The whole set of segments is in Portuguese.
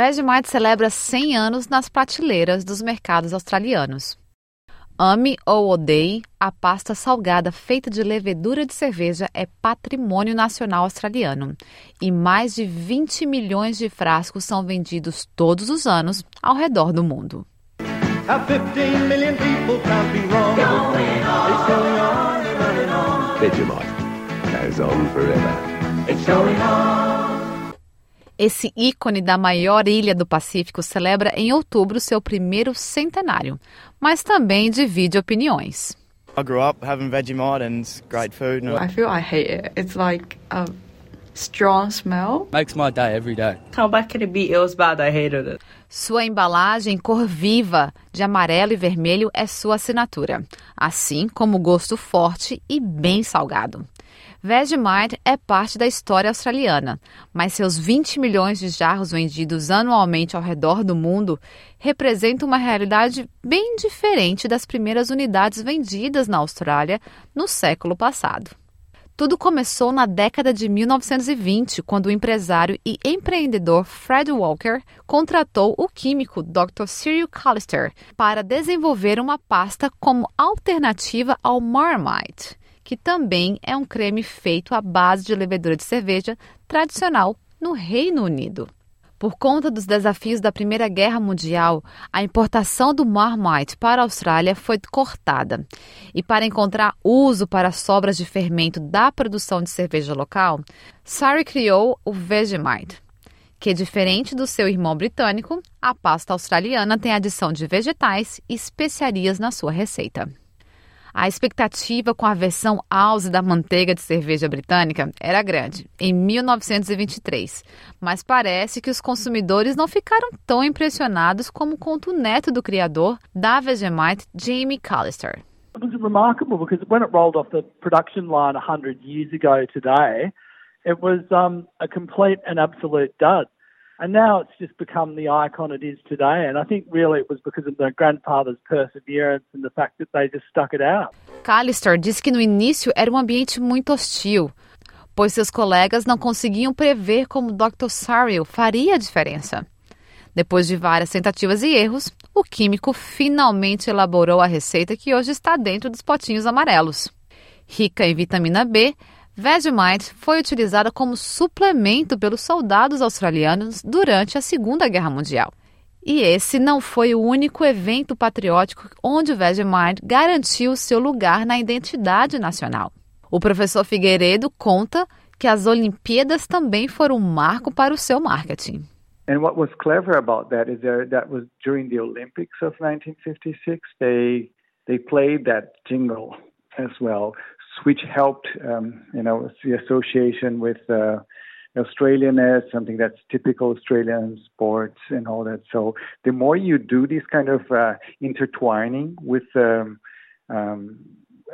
Vegemite celebra 100 anos nas prateleiras dos mercados australianos. Ame ou odeie, a pasta salgada feita de levedura de cerveja é patrimônio nacional australiano e mais de 20 milhões de frascos são vendidos todos os anos ao redor do mundo. Vegemite goes on forever. It's going on. Esse ícone da maior ilha do Pacífico celebra em outubro seu primeiro centenário, mas também divide opiniões. I grew up having Vegemite and great food. I feel I hate it. It's like a strong smell. Makes my day every day. How bad can it be? It was bad. I hated it. Sua embalagem cor viva de amarelo e vermelho é sua assinatura, assim como o gosto forte e bem salgado. Vegemite é parte da história australiana, mas seus 20 milhões de jarros vendidos anualmente ao redor do mundo representam uma realidade bem diferente das primeiras unidades vendidas na Austrália no século passado. Tudo começou na década de 1920, quando o empresário e empreendedor Fred Walker contratou o químico Dr. Cyril Callister para desenvolver uma pasta como alternativa ao Marmite que também é um creme feito à base de levedura de cerveja tradicional no Reino Unido. Por conta dos desafios da Primeira Guerra Mundial, a importação do Marmite para a Austrália foi cortada. E para encontrar uso para sobras de fermento da produção de cerveja local, Surrey criou o Vegemite, que, diferente do seu irmão britânico, a pasta australiana tem adição de vegetais e especiarias na sua receita. A expectativa com a versão House da manteiga de cerveja britânica era grande, em 1923, mas parece que os consumidores não ficaram tão impressionados como conta o neto do criador da Vegemite, Jamie Callister. It was remarkable because when it rolled off the production line 100 years ago today, it was um, a complete and absolute dud. And now it's just become the icon it is today. And I think really it was because of their grandfather's perseverance and the fact that they just stuck it out. Callister disse que no início era um ambiente muito hostil, pois seus colegas não conseguiam prever como Dr. Sarriel faria a diferença. Depois de várias tentativas e erros, o químico finalmente elaborou a receita que hoje está dentro dos potinhos amarelos. Rica em vitamina B, Vegemite foi utilizada como suplemento pelos soldados australianos durante a Segunda Guerra Mundial. E esse não foi o único evento patriótico onde o Vegemite garantiu seu lugar na identidade nacional. O professor Figueiredo conta que as Olimpíadas também foram um marco para o seu marketing. And what was clever about that is that, that was during the Olympics of 1956 they they played that jingle as well which helped, um, you know, the association with uh, Australianness, something that's typical Australian sports and all that. So the more you do this kind of uh, intertwining with um, um,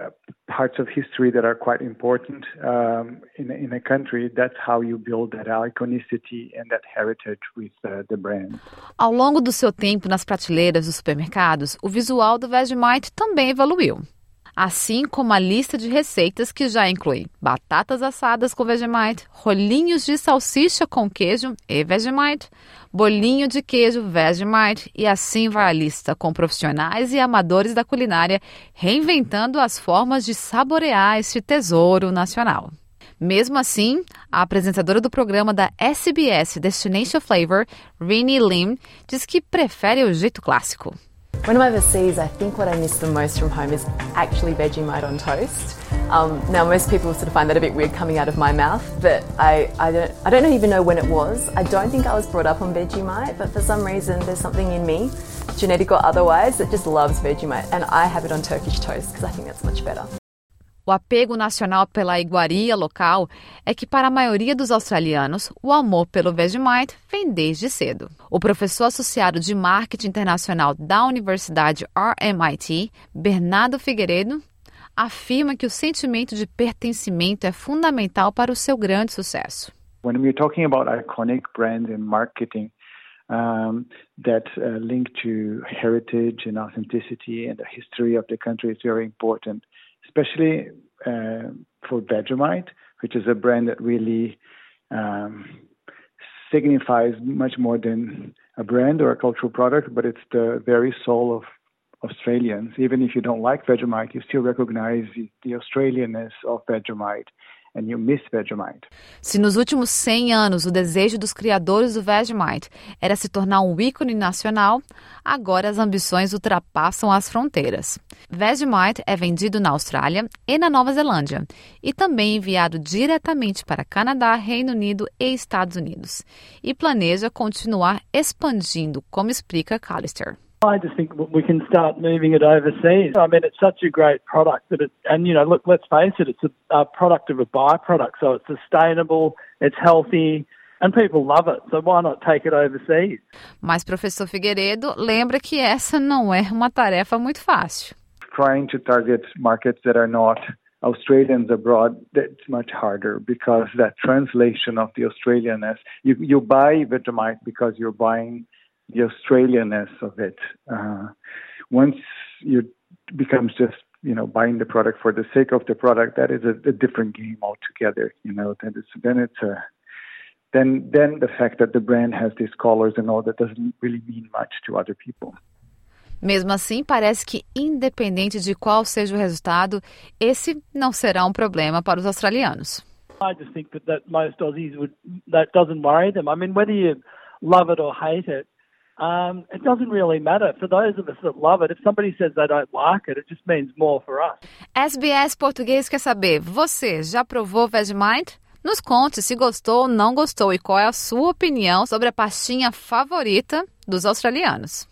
uh, parts of history that are quite important um, in, in a country, that's how you build that iconicity and that heritage with uh, the brand. Ao longo do seu tempo nas prateleiras dos supermercados, o visual do Vegemite também evoluiu. Assim como a lista de receitas que já inclui batatas assadas com Vegemite, rolinhos de salsicha com queijo e Vegemite, bolinho de queijo Vegemite e assim vai a lista com profissionais e amadores da culinária reinventando as formas de saborear este tesouro nacional. Mesmo assim, a apresentadora do programa da SBS Destination Flavor, Rini Lim, diz que prefere o jeito clássico. When I'm overseas, I think what I miss the most from home is actually Vegemite on toast. Um, now, most people sort of find that a bit weird coming out of my mouth, but I, I, don't, I don't even know when it was. I don't think I was brought up on Vegemite, but for some reason, there's something in me, genetic or otherwise, that just loves Vegemite, and I have it on Turkish toast because I think that's much better. O apego nacional pela iguaria local é que, para a maioria dos australianos, o amor pelo Vegemite vem desde cedo. O professor associado de marketing internacional da Universidade RMIT, Bernardo Figueiredo, afirma que o sentimento de pertencimento é fundamental para o seu grande sucesso. When we're talking about iconic brands and marketing, um, that uh, link to heritage and authenticity and the history of the country is very important. Especially uh, for Vegemite, which is a brand that really um, signifies much more than a brand or a cultural product, but it's the very soul of Australians. Even if you don't like Vegemite, you still recognize the Australianness of Vegemite. And you miss Vegemite. Se nos últimos 100 anos o desejo dos criadores do Vegemite era se tornar um ícone nacional, agora as ambições ultrapassam as fronteiras. Vegemite é vendido na Austrália e na Nova Zelândia e também enviado diretamente para Canadá, Reino Unido e Estados Unidos. E planeja continuar expandindo, como explica Callister. I just think we can start moving it overseas. I mean, it's such a great product that it, and you know, look, let's face it, it's a, a product of a byproduct, so it's sustainable, it's healthy, and people love it. So why not take it overseas? Mas professor Figueiredo lembra que essa não é uma tarefa muito fácil. Trying to target markets that are not Australians abroad, that's much harder because that translation of the Australianness, you, you buy Vegemite because you're buying the Australianness of it. Uh, once you becomes just you know buying the product for the sake of the product, that is a, a different game altogether. You know, then it's then it's a then then the fact that the brand has these colors and all that doesn't really mean much to other people. Mesmo assim, parece que, independente de qual seja o resultado, esse não será um problema para os australianos. I just think that, that most Aussies would that doesn't worry them. I mean, whether you love it or hate it, um, it doesn't really matter. For those of us that love it, if somebody says they don't like it, it just means more for us. SBS Português quer saber, você já provou Vegemite? Nos conte se gostou ou não gostou e qual é a sua opinião sobre a pastinha favorita dos australianos.